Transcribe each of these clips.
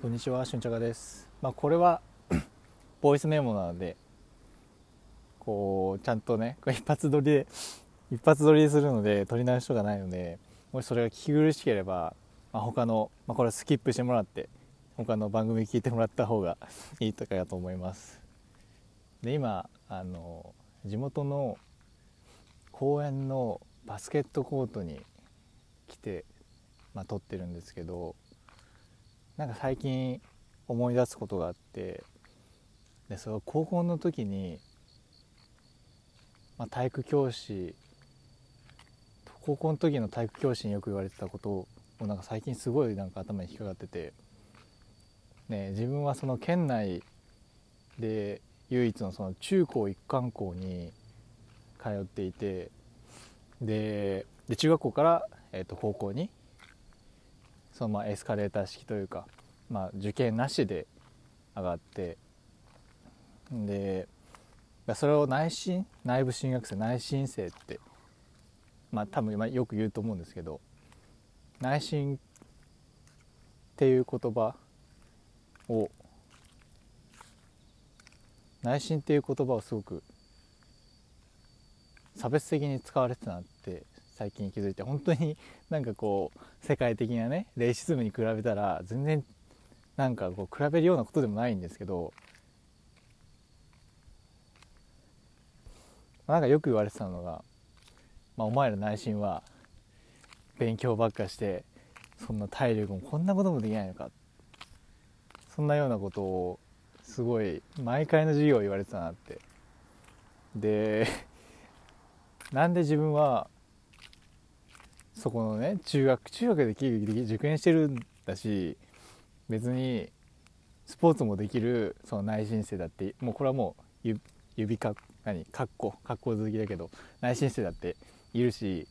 こんにちは、しゅんちゃかです。まあ、これは ボイスメモなので、こう、ちゃんとね、これ一発撮りで、一発撮りするので、撮り直しとかないので、もしそれが聞き苦しければ、まあ、他の、まあ、これスキップしてもらって、他の番組聞いてもらった方が いいとかだと思います。で、今、あの、地元の公園のバスケットコートに来て、まあ、撮ってるんですけど、なんか最近思い出すことがあってでその高校の時に、まあ、体育教師高校の時の体育教師によく言われてたことをなんか最近すごいなんか頭に引っかかってて、ね、自分はその県内で唯一のその中高一貫校に通っていてでで中学校から、えー、と高校にそのまエスカレーター式というか、まあ、受験なしで上がってでそれを内申内部進学生内申生ってまあ多分よく言うと思うんですけど内申っていう言葉を内申っていう言葉をすごく差別的に使われてたなって最近気づいて本当になんかこう世界的なねレイシズムに比べたら全然なんかこう比べるようなことでもないんですけどなんかよく言われてたのが、まあ、お前ら内心は勉強ばっかしてそんな体力もこんなこともできないのかそんなようなことをすごい毎回の授業言われてたなって。でなんで自分はそこのね中学中学で受験してるんだし別にスポーツもできるその内申生だってもうこれはもう指か何かっこかっこ続きだけど内申生だっているし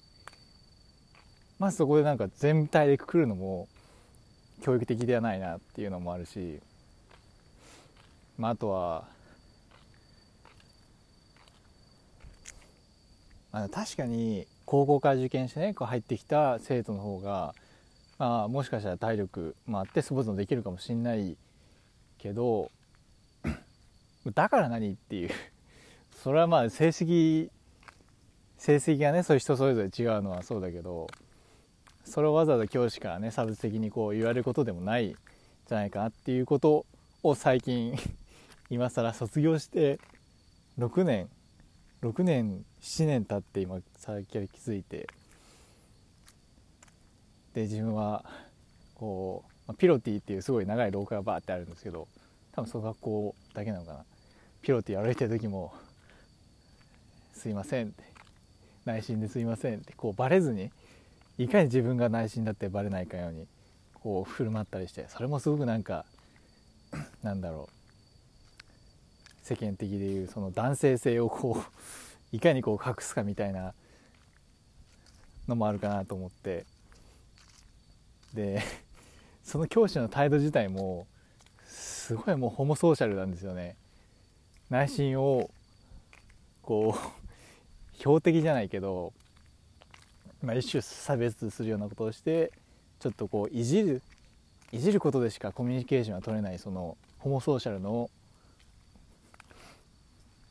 まずそこでなんか全体でくくるのも教育的ではないなっていうのもあるし、まあ、あとはあ確かに高校から受験してねこう入ってきた生徒の方が、まあ、もしかしたら体力もあってスポーツもできるかもしんないけど だから何っていう。それはまあ成績成績がねそういう人それぞれ違うのはそうだけどそれをわざわざ教師からね差別的にこう言われることでもないじゃないかなっていうことを最近 今更卒業して6年6年7年経って今さっき気づいて。で自分はこうピロティっていうすごい長い廊下がバーってあるんですけど多分その学校だけなのかな。ピロティ歩いてる時も「すいません」って「内心ですいません」って。こうバレずにいかに自分が内心だってバレないかようにこう振る舞ったりしてそれもすごくなんかなんだろう。世間的でいうその男性性をこう いかにこう隠すかみたいなのもあるかなと思って。でその教師の態度自体もすごいもうホモソーシャルなんですよね。内心をこう 標的じゃないけど、まあ、一種差別するようなことをしてちょっとこういじるいじることでしかコミュニケーションが取れないそのホモソーシャルの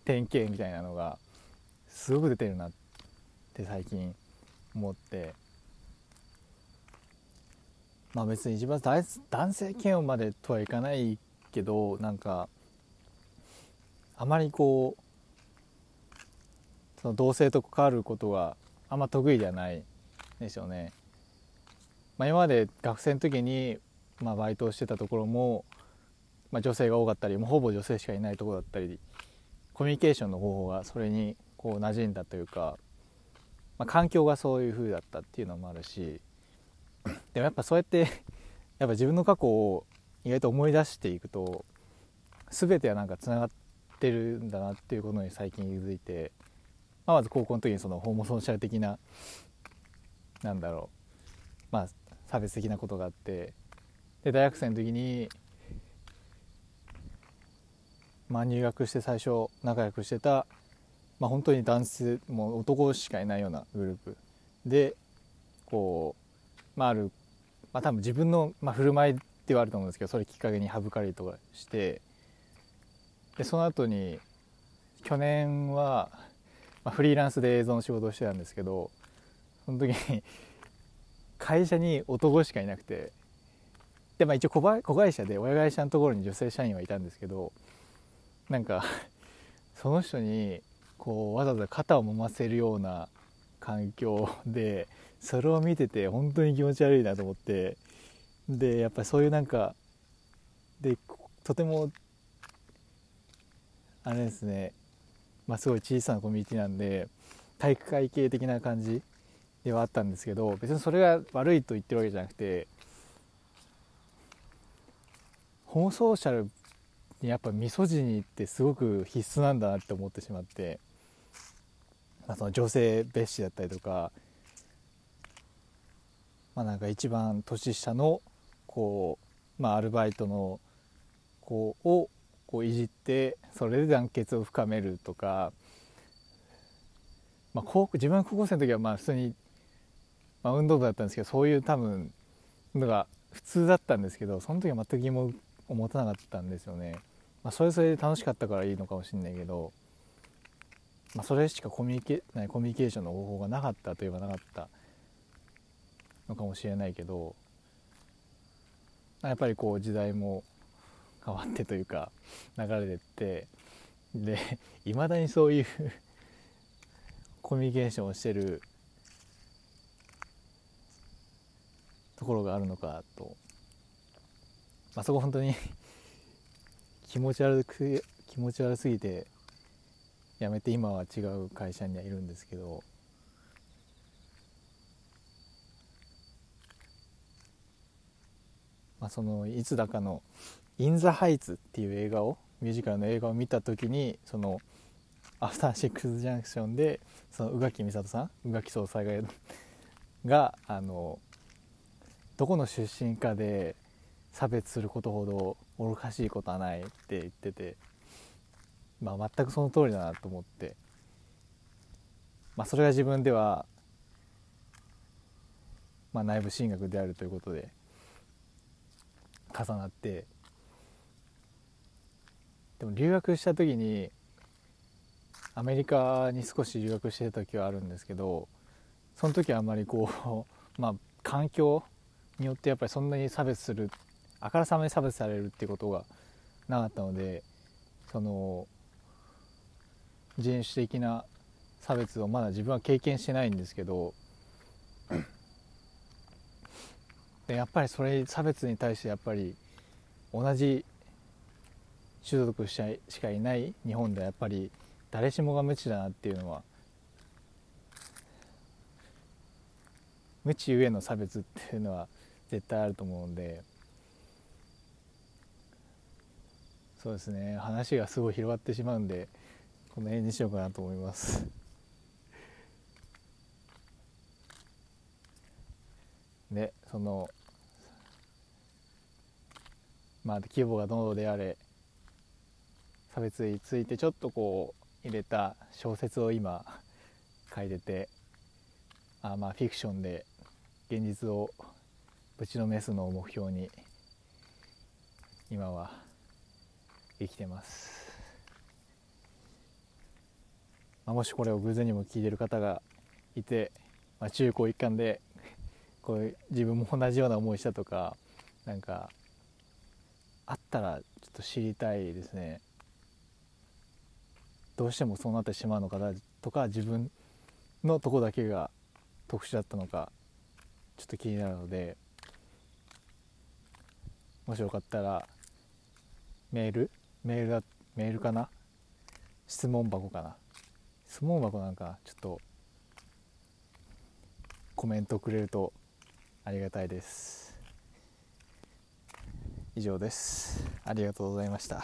典型みたいなのがすごく出てるなって最近思ってまあ別に一番男性嫌悪までとはいかないけどなんかあまりこうその同性と関わることがあんま得意ではないでしょうね。まあ、今まで学生の時に、まあ、バイトをしてたところも、まあ、女性が多かったりもうほぼ女性しかいないところだったりコミュニケーションの方法がそれにこう馴染んだというか、まあ、環境がそういう風だったっていうのもあるし でもやっぱそうやって やっぱ自分の過去を意外と思い出していくと全てはなんかつながってるんだなっていうことに最近気づいて、まあ、まず高校の時にそのホーモソーシャル的ななんだろうまあ差別的なことがあってで大学生の時にまあ、入学して最初仲良くしてた、まあ、本当に男性もう男しかいないようなグループでこう、まあ、ある、まあ、多分自分の、まあ、振る舞いではあると思うんですけどそれきっかけに省かれりとかしてでその後に去年は、まあ、フリーランスで映像の仕事をしてたんですけどその時に会社に男しかいなくてで、まあ、一応子会社で親会社のところに女性社員はいたんですけどなんか その人にこうわざわざ肩を揉ませるような環境でそれを見てて本当に気持ち悪いなと思ってでやっぱりそういうなんかでとてもあれですねまあすごい小さなコミュニティなんで体育会系的な感じではあったんですけど別にそれが悪いと言ってるわけじゃなくてホモソーシャルやっぱミソジニってすごく必須なんだなって思ってしまって、まあ、その女性蔑視だったりとか。まあなんか一番年下のこう、まあ、アルバイトの子をこういじってそれで団結を深めるとか、まあ、高自分は高校生の時はまあ普通に、まあ、運動部だったんですけどそういう多分のが普通だったんですけどその時は全く疑問持たなかったんですよね。まあ、それそれで楽しかったからいいのかもしれないけど、まあ、それしかコミュニケなコミュニケーションの方法がなかったといえばなかったのかもしれないけどやっぱりこう時代も変わってというか流れてってでいまだにそういうコミュニケーションをしてるところがあるのかと、まあ、そこ本当に 気持ち悪く気持ち悪すぎて辞めて今は違う会社にはいるんですけどまあ、そのいつだかの「イン・ザ・ハイツ」っていう映画をミュージカルの映画を見た時にその「アフターシックス・ジャンクションで」その宇垣美里さん宇垣総裁ががあのどこの出身かで差別することほど愚かしいことはないって言ってて、まあ、全くその通りだなと思って、まあ、それが自分では、まあ、内部進学であるということで重なってでも留学した時にアメリカに少し留学してた時はあるんですけどその時はあんまりこう まあ環境によってやっぱりそんなに差別するあからさまに差別されるってことがなかったのでその人種的な差別をまだ自分は経験してないんですけどでやっぱりそれ差別に対してやっぱり同じ種族しかいない日本ではやっぱり誰しもが無知だなっていうのは無知ゆえの差別っていうのは絶対あると思うんでそうですね話がすごい広がってしまうんでこの辺にしようかなと思います。でそのまあ規模がどうであれ差別についてちょっとこう入れた小説を今書いててあまあフィクションで現実をぶちのめすのを目標に今は生きてます、まあ、もしこれを偶然にも聞いてる方がいて、まあ、中高一貫で こういう自分も同じような思いしたとかなんかあったらちょっと知りたいですね。どうしてもそうなってしまうのかなとか自分のとこだけが特殊だったのかちょっと気になるのでもしよかったらメールメールだメールかな？質問箱かな？質問箱なんかちょっとコメントくれるとありがたいです。以上です。ありがとうございました。